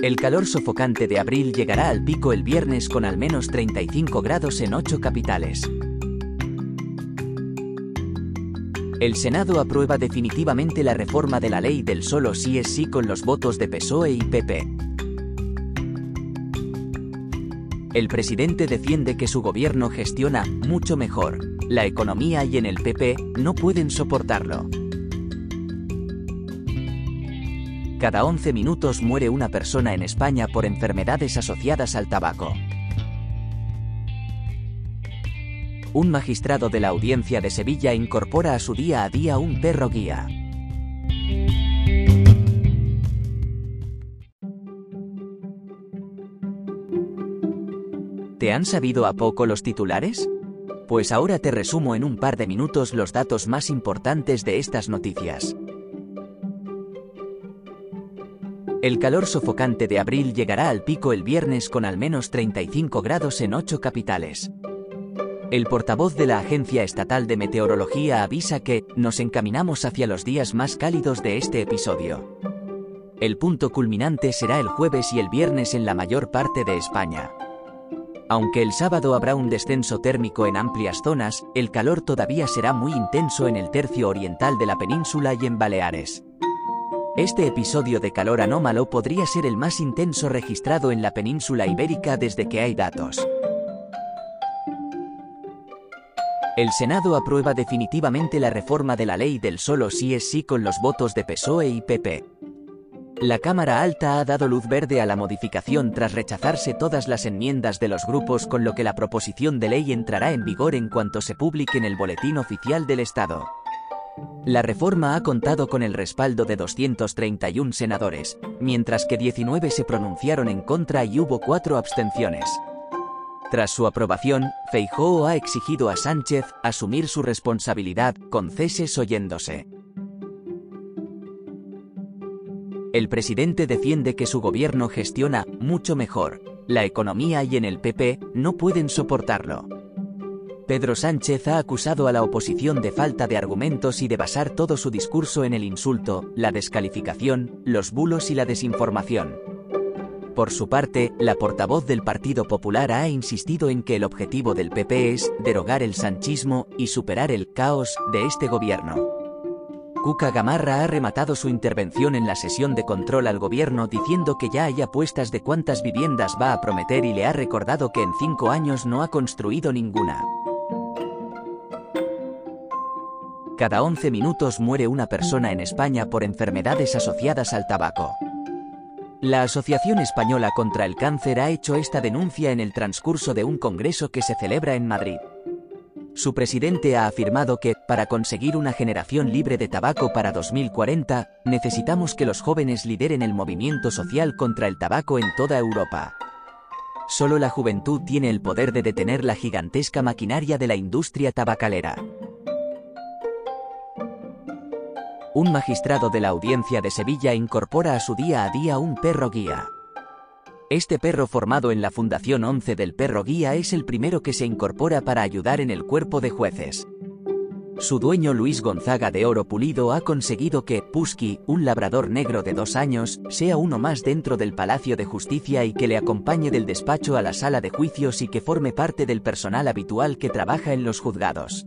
El calor sofocante de abril llegará al pico el viernes con al menos 35 grados en ocho capitales. El Senado aprueba definitivamente la reforma de la ley del solo sí es sí con los votos de PSOE y PP. El presidente defiende que su gobierno gestiona mucho mejor la economía y en el PP no pueden soportarlo. Cada 11 minutos muere una persona en España por enfermedades asociadas al tabaco. Un magistrado de la audiencia de Sevilla incorpora a su día a día un perro guía. ¿Te han sabido a poco los titulares? Pues ahora te resumo en un par de minutos los datos más importantes de estas noticias. El calor sofocante de abril llegará al pico el viernes con al menos 35 grados en ocho capitales. El portavoz de la Agencia Estatal de Meteorología avisa que nos encaminamos hacia los días más cálidos de este episodio. El punto culminante será el jueves y el viernes en la mayor parte de España. Aunque el sábado habrá un descenso térmico en amplias zonas, el calor todavía será muy intenso en el tercio oriental de la península y en Baleares. Este episodio de calor anómalo podría ser el más intenso registrado en la península ibérica desde que hay datos. El Senado aprueba definitivamente la reforma de la ley del solo sí es sí con los votos de PSOE y PP. La Cámara Alta ha dado luz verde a la modificación tras rechazarse todas las enmiendas de los grupos con lo que la proposición de ley entrará en vigor en cuanto se publique en el Boletín Oficial del Estado. La reforma ha contado con el respaldo de 231 senadores, mientras que 19 se pronunciaron en contra y hubo cuatro abstenciones. Tras su aprobación, Feijóo ha exigido a Sánchez asumir su responsabilidad, con ceses oyéndose. El presidente defiende que su gobierno gestiona mucho mejor la economía y en el PP no pueden soportarlo. Pedro Sánchez ha acusado a la oposición de falta de argumentos y de basar todo su discurso en el insulto, la descalificación, los bulos y la desinformación. Por su parte, la portavoz del Partido Popular ha insistido en que el objetivo del PP es derogar el sanchismo y superar el caos de este gobierno. Cuca Gamarra ha rematado su intervención en la sesión de control al gobierno diciendo que ya hay apuestas de cuántas viviendas va a prometer y le ha recordado que en cinco años no ha construido ninguna. Cada 11 minutos muere una persona en España por enfermedades asociadas al tabaco. La Asociación Española contra el Cáncer ha hecho esta denuncia en el transcurso de un congreso que se celebra en Madrid. Su presidente ha afirmado que, para conseguir una generación libre de tabaco para 2040, necesitamos que los jóvenes lideren el movimiento social contra el tabaco en toda Europa. Solo la juventud tiene el poder de detener la gigantesca maquinaria de la industria tabacalera. Un magistrado de la audiencia de Sevilla incorpora a su día a día un perro guía. Este perro formado en la Fundación 11 del Perro Guía es el primero que se incorpora para ayudar en el cuerpo de jueces. Su dueño Luis Gonzaga de Oro Pulido ha conseguido que Pusky, un labrador negro de dos años, sea uno más dentro del Palacio de Justicia y que le acompañe del despacho a la sala de juicios y que forme parte del personal habitual que trabaja en los juzgados.